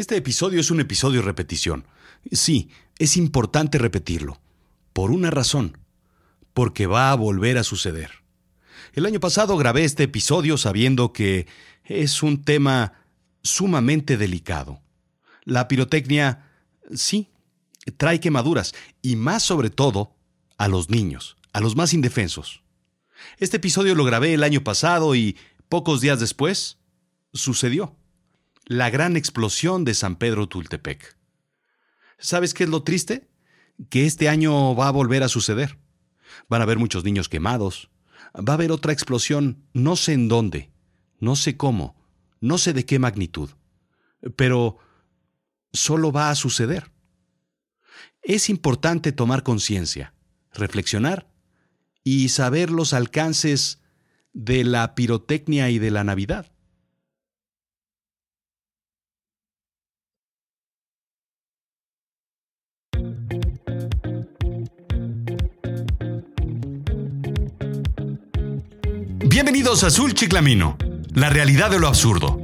Este episodio es un episodio repetición. Sí, es importante repetirlo. Por una razón. Porque va a volver a suceder. El año pasado grabé este episodio sabiendo que es un tema sumamente delicado. La pirotecnia, sí, trae quemaduras, y más sobre todo a los niños, a los más indefensos. Este episodio lo grabé el año pasado y pocos días después sucedió. La gran explosión de San Pedro Tultepec. ¿Sabes qué es lo triste? Que este año va a volver a suceder. Van a haber muchos niños quemados. Va a haber otra explosión, no sé en dónde, no sé cómo, no sé de qué magnitud. Pero solo va a suceder. Es importante tomar conciencia, reflexionar y saber los alcances de la pirotecnia y de la Navidad. Bienvenidos a Azul Chiclamino, la realidad de lo absurdo.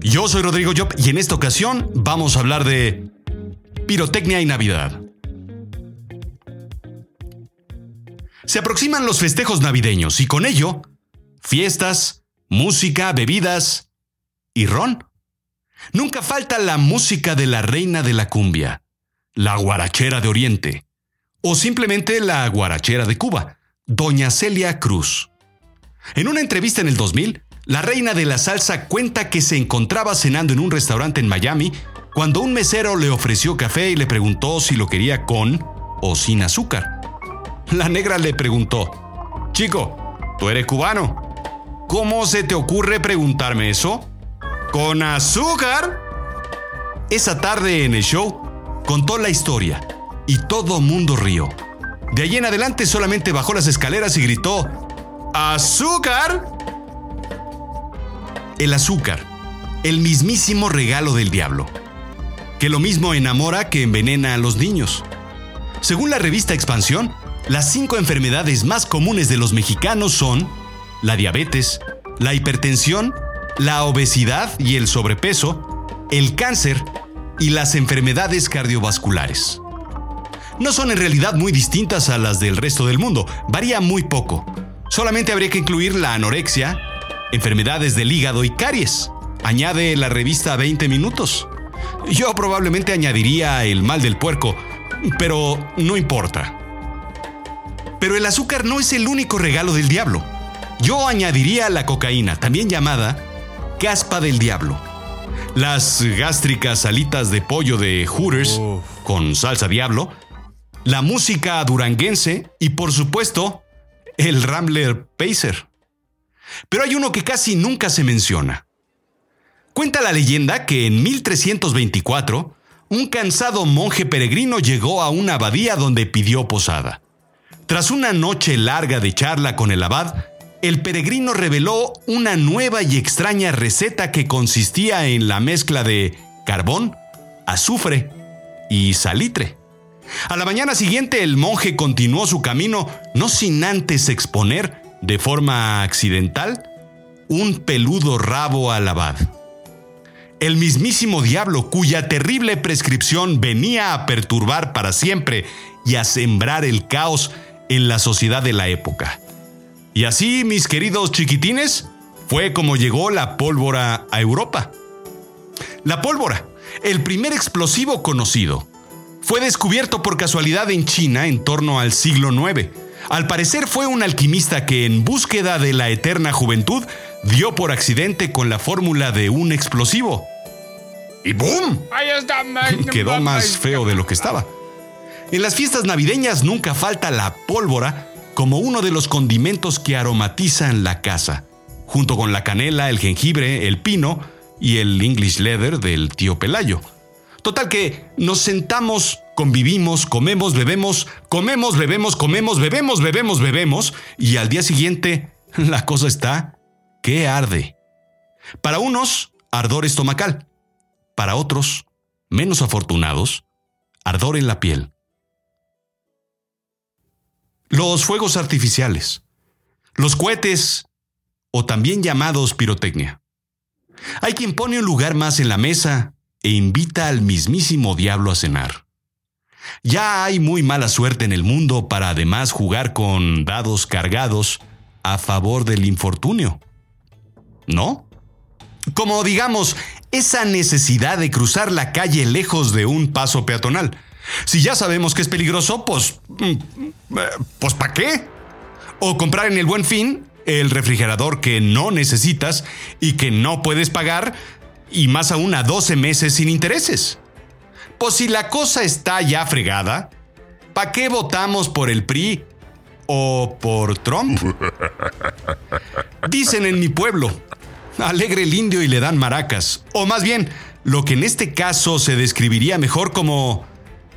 Yo soy Rodrigo Job y en esta ocasión vamos a hablar de pirotecnia y Navidad. Se aproximan los festejos navideños y con ello, fiestas, música, bebidas y ron. Nunca falta la música de la reina de la cumbia, la guarachera de Oriente, o simplemente la guarachera de Cuba, Doña Celia Cruz. En una entrevista en el 2000, la reina de la salsa cuenta que se encontraba cenando en un restaurante en Miami cuando un mesero le ofreció café y le preguntó si lo quería con o sin azúcar. La negra le preguntó, Chico, tú eres cubano. ¿Cómo se te ocurre preguntarme eso? ¿Con azúcar? Esa tarde en el show contó la historia y todo mundo rió. De allí en adelante solamente bajó las escaleras y gritó, ¡Azúcar! El azúcar, el mismísimo regalo del diablo, que lo mismo enamora que envenena a los niños. Según la revista Expansión, las cinco enfermedades más comunes de los mexicanos son la diabetes, la hipertensión, la obesidad y el sobrepeso, el cáncer y las enfermedades cardiovasculares. No son en realidad muy distintas a las del resto del mundo, varía muy poco. Solamente habría que incluir la anorexia, enfermedades del hígado y caries. Añade la revista 20 minutos. Yo probablemente añadiría el mal del puerco, pero no importa. Pero el azúcar no es el único regalo del diablo. Yo añadiría la cocaína, también llamada caspa del diablo. Las gástricas alitas de pollo de Hooters con salsa diablo, la música duranguense y por supuesto el Rambler Pacer. Pero hay uno que casi nunca se menciona. Cuenta la leyenda que en 1324 un cansado monje peregrino llegó a una abadía donde pidió posada. Tras una noche larga de charla con el abad, el peregrino reveló una nueva y extraña receta que consistía en la mezcla de carbón, azufre y salitre. A la mañana siguiente el monje continuó su camino no sin antes exponer, de forma accidental, un peludo rabo al abad. El mismísimo diablo cuya terrible prescripción venía a perturbar para siempre y a sembrar el caos en la sociedad de la época. Y así, mis queridos chiquitines, fue como llegó la pólvora a Europa. La pólvora, el primer explosivo conocido, fue descubierto por casualidad en China en torno al siglo IX. Al parecer fue un alquimista que en búsqueda de la eterna juventud dio por accidente con la fórmula de un explosivo. Y ¡boom! Quedó más feo de lo que estaba. En las fiestas navideñas nunca falta la pólvora como uno de los condimentos que aromatizan la casa, junto con la canela, el jengibre, el pino y el English leather del tío Pelayo. Total que nos sentamos, convivimos, comemos, bebemos, comemos, bebemos, comemos, bebemos, bebemos, bebemos, y al día siguiente la cosa está que arde. Para unos, ardor estomacal. Para otros, menos afortunados, ardor en la piel. Los fuegos artificiales, los cohetes o también llamados pirotecnia. Hay quien pone un lugar más en la mesa e invita al mismísimo diablo a cenar. Ya hay muy mala suerte en el mundo para además jugar con dados cargados a favor del infortunio. ¿No? Como digamos, esa necesidad de cruzar la calle lejos de un paso peatonal. Si ya sabemos que es peligroso, pues... Mm, eh, pues ¿para qué? O comprar en el buen fin el refrigerador que no necesitas y que no puedes pagar, y más aún a 12 meses sin intereses. Pues si la cosa está ya fregada, ¿para qué votamos por el PRI o por Trump? Dicen en mi pueblo, alegre el indio y le dan maracas, o más bien, lo que en este caso se describiría mejor como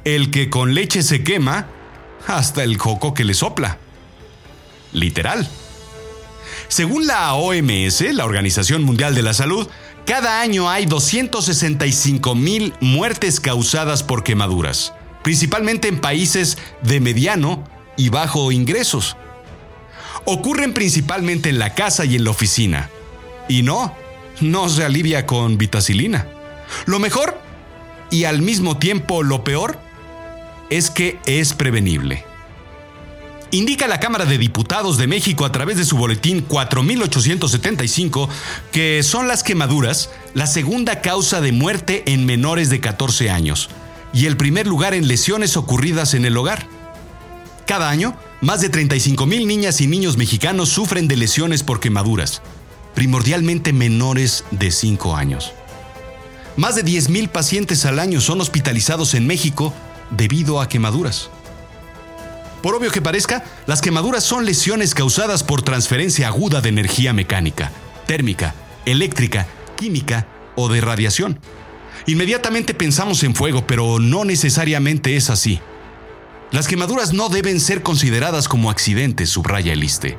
el que con leche se quema hasta el coco que le sopla. Literal. Según la OMS, la Organización Mundial de la Salud, cada año hay 265 mil muertes causadas por quemaduras, principalmente en países de mediano y bajo ingresos. Ocurren principalmente en la casa y en la oficina. Y no, no se alivia con vitacilina. Lo mejor, y al mismo tiempo lo peor, es que es prevenible. Indica la Cámara de Diputados de México a través de su boletín 4875 que son las quemaduras la segunda causa de muerte en menores de 14 años y el primer lugar en lesiones ocurridas en el hogar. Cada año, más de 35 mil niñas y niños mexicanos sufren de lesiones por quemaduras, primordialmente menores de 5 años. Más de 10 mil pacientes al año son hospitalizados en México debido a quemaduras. Por obvio que parezca, las quemaduras son lesiones causadas por transferencia aguda de energía mecánica, térmica, eléctrica, química o de radiación. Inmediatamente pensamos en fuego, pero no necesariamente es así. Las quemaduras no deben ser consideradas como accidentes, subraya el ISTE.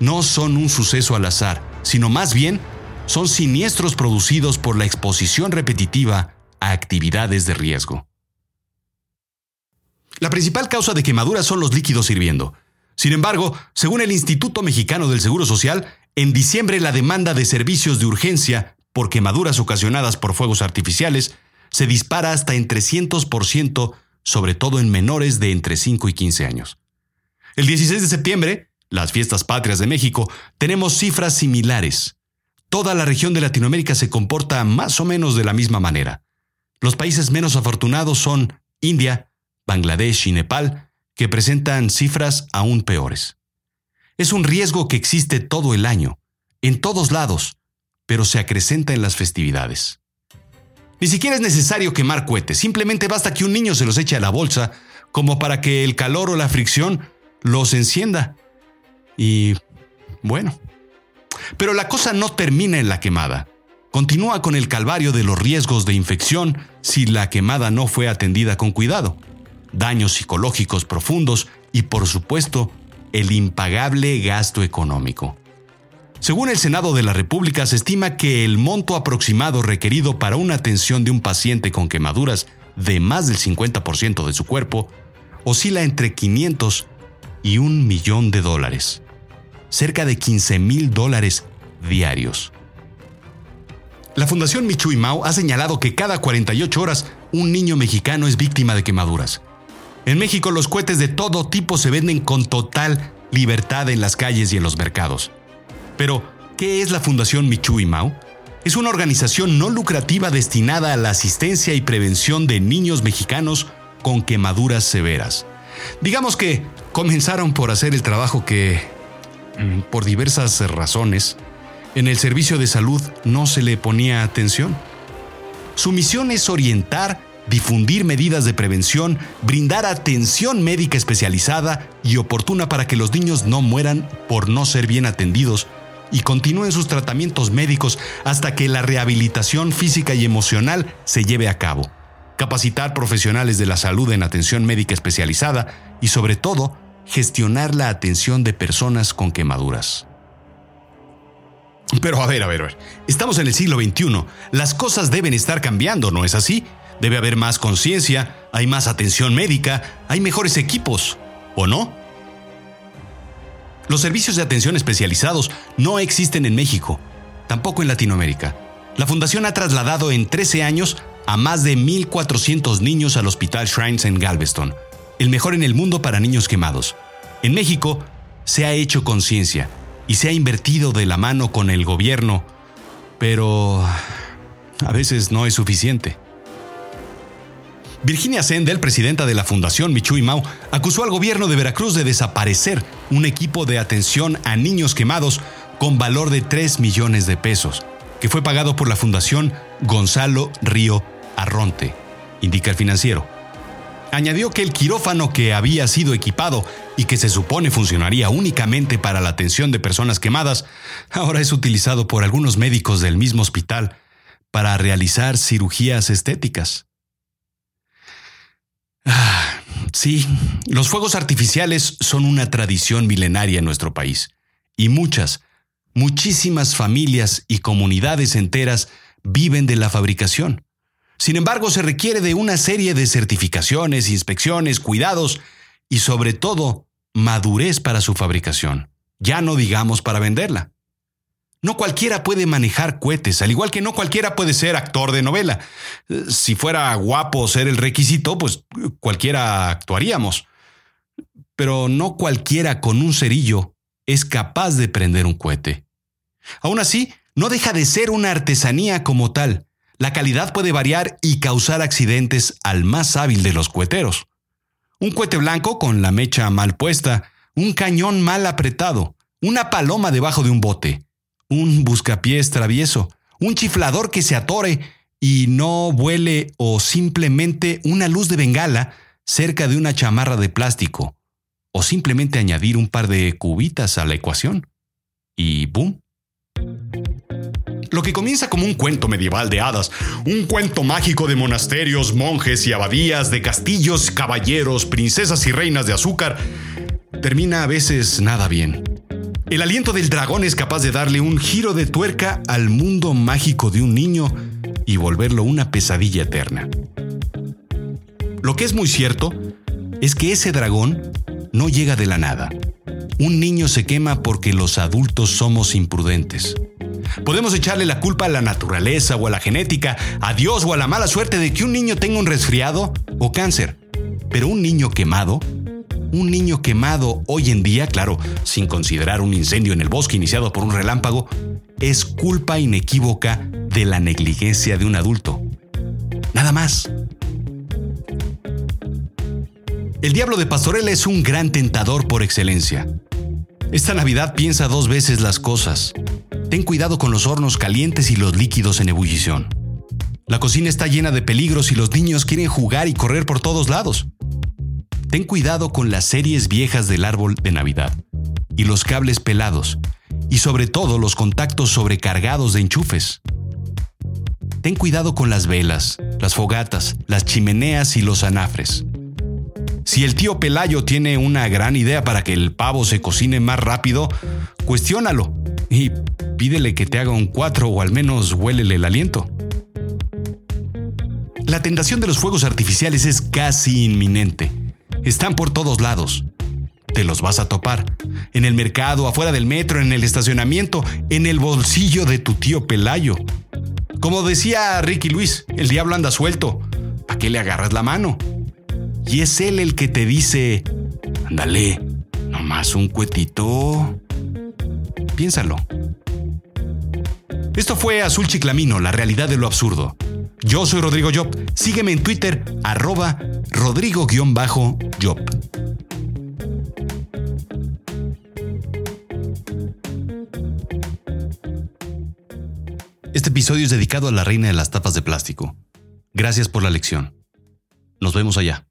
No son un suceso al azar, sino más bien son siniestros producidos por la exposición repetitiva a actividades de riesgo. La principal causa de quemaduras son los líquidos hirviendo. Sin embargo, según el Instituto Mexicano del Seguro Social, en diciembre la demanda de servicios de urgencia por quemaduras ocasionadas por fuegos artificiales se dispara hasta en 300%, sobre todo en menores de entre 5 y 15 años. El 16 de septiembre, las fiestas patrias de México, tenemos cifras similares. Toda la región de Latinoamérica se comporta más o menos de la misma manera. Los países menos afortunados son India, Bangladesh y Nepal, que presentan cifras aún peores. Es un riesgo que existe todo el año, en todos lados, pero se acrecenta en las festividades. Ni siquiera es necesario quemar cohetes, simplemente basta que un niño se los eche a la bolsa como para que el calor o la fricción los encienda. Y bueno. Pero la cosa no termina en la quemada. Continúa con el calvario de los riesgos de infección si la quemada no fue atendida con cuidado daños psicológicos profundos y, por supuesto, el impagable gasto económico. Según el Senado de la República, se estima que el monto aproximado requerido para una atención de un paciente con quemaduras de más del 50% de su cuerpo oscila entre 500 y un millón de dólares, cerca de 15 mil dólares diarios. La Fundación Michui Mao ha señalado que cada 48 horas un niño mexicano es víctima de quemaduras. En México los cohetes de todo tipo se venden con total libertad en las calles y en los mercados. Pero, ¿qué es la Fundación Michui Mao? Es una organización no lucrativa destinada a la asistencia y prevención de niños mexicanos con quemaduras severas. Digamos que comenzaron por hacer el trabajo que, mm, por diversas razones, en el servicio de salud no se le ponía atención. Su misión es orientar difundir medidas de prevención, brindar atención médica especializada y oportuna para que los niños no mueran por no ser bien atendidos y continúen sus tratamientos médicos hasta que la rehabilitación física y emocional se lleve a cabo. Capacitar profesionales de la salud en atención médica especializada y sobre todo, gestionar la atención de personas con quemaduras. Pero a ver, a ver, a ver. Estamos en el siglo XXI. Las cosas deben estar cambiando, ¿no es así? Debe haber más conciencia, hay más atención médica, hay mejores equipos, ¿o no? Los servicios de atención especializados no existen en México, tampoco en Latinoamérica. La Fundación ha trasladado en 13 años a más de 1.400 niños al Hospital Shrines en Galveston, el mejor en el mundo para niños quemados. En México se ha hecho conciencia y se ha invertido de la mano con el gobierno, pero a veces no es suficiente. Virginia Sendel, presidenta de la Fundación Michui Mau, acusó al gobierno de Veracruz de desaparecer un equipo de atención a niños quemados con valor de 3 millones de pesos, que fue pagado por la Fundación Gonzalo Río Arronte, indica el financiero. Añadió que el quirófano que había sido equipado y que se supone funcionaría únicamente para la atención de personas quemadas, ahora es utilizado por algunos médicos del mismo hospital para realizar cirugías estéticas. Ah, sí, los fuegos artificiales son una tradición milenaria en nuestro país, y muchas, muchísimas familias y comunidades enteras viven de la fabricación. Sin embargo, se requiere de una serie de certificaciones, inspecciones, cuidados y sobre todo madurez para su fabricación, ya no digamos para venderla. No cualquiera puede manejar cohetes, al igual que no cualquiera puede ser actor de novela. Si fuera guapo ser el requisito, pues cualquiera actuaríamos. Pero no cualquiera con un cerillo es capaz de prender un cohete. Aún así, no deja de ser una artesanía como tal. La calidad puede variar y causar accidentes al más hábil de los coheteros. Un cohete blanco con la mecha mal puesta, un cañón mal apretado, una paloma debajo de un bote, un buscapiés travieso, un chiflador que se atore y no vuele o simplemente una luz de bengala cerca de una chamarra de plástico, o simplemente añadir un par de cubitas a la ecuación. Y ¡boom! Lo que comienza como un cuento medieval de hadas, un cuento mágico de monasterios, monjes y abadías, de castillos, caballeros, princesas y reinas de azúcar, termina a veces nada bien. El aliento del dragón es capaz de darle un giro de tuerca al mundo mágico de un niño y volverlo una pesadilla eterna. Lo que es muy cierto es que ese dragón no llega de la nada. Un niño se quema porque los adultos somos imprudentes. Podemos echarle la culpa a la naturaleza o a la genética, a Dios o a la mala suerte de que un niño tenga un resfriado o cáncer. Pero un niño quemado un niño quemado hoy en día, claro, sin considerar un incendio en el bosque iniciado por un relámpago, es culpa inequívoca de la negligencia de un adulto. Nada más. El diablo de Pastorela es un gran tentador por excelencia. Esta Navidad piensa dos veces las cosas. Ten cuidado con los hornos calientes y los líquidos en ebullición. La cocina está llena de peligros y los niños quieren jugar y correr por todos lados. Ten cuidado con las series viejas del árbol de Navidad y los cables pelados y sobre todo los contactos sobrecargados de enchufes. Ten cuidado con las velas, las fogatas, las chimeneas y los anafres. Si el tío Pelayo tiene una gran idea para que el pavo se cocine más rápido, cuestiónalo y pídele que te haga un cuatro o al menos huélele el aliento. La tentación de los fuegos artificiales es casi inminente están por todos lados. Te los vas a topar. En el mercado, afuera del metro, en el estacionamiento, en el bolsillo de tu tío Pelayo. Como decía Ricky Luis, el diablo anda suelto. ¿Para qué le agarras la mano? Y es él el que te dice, ándale, nomás un cuetito. Piénsalo. Esto fue Azul Chiclamino, la realidad de lo absurdo. Yo soy Rodrigo Job. Sígueme en Twitter, arroba Rodrigo-Job. Este episodio es dedicado a la reina de las tapas de plástico. Gracias por la lección. Nos vemos allá.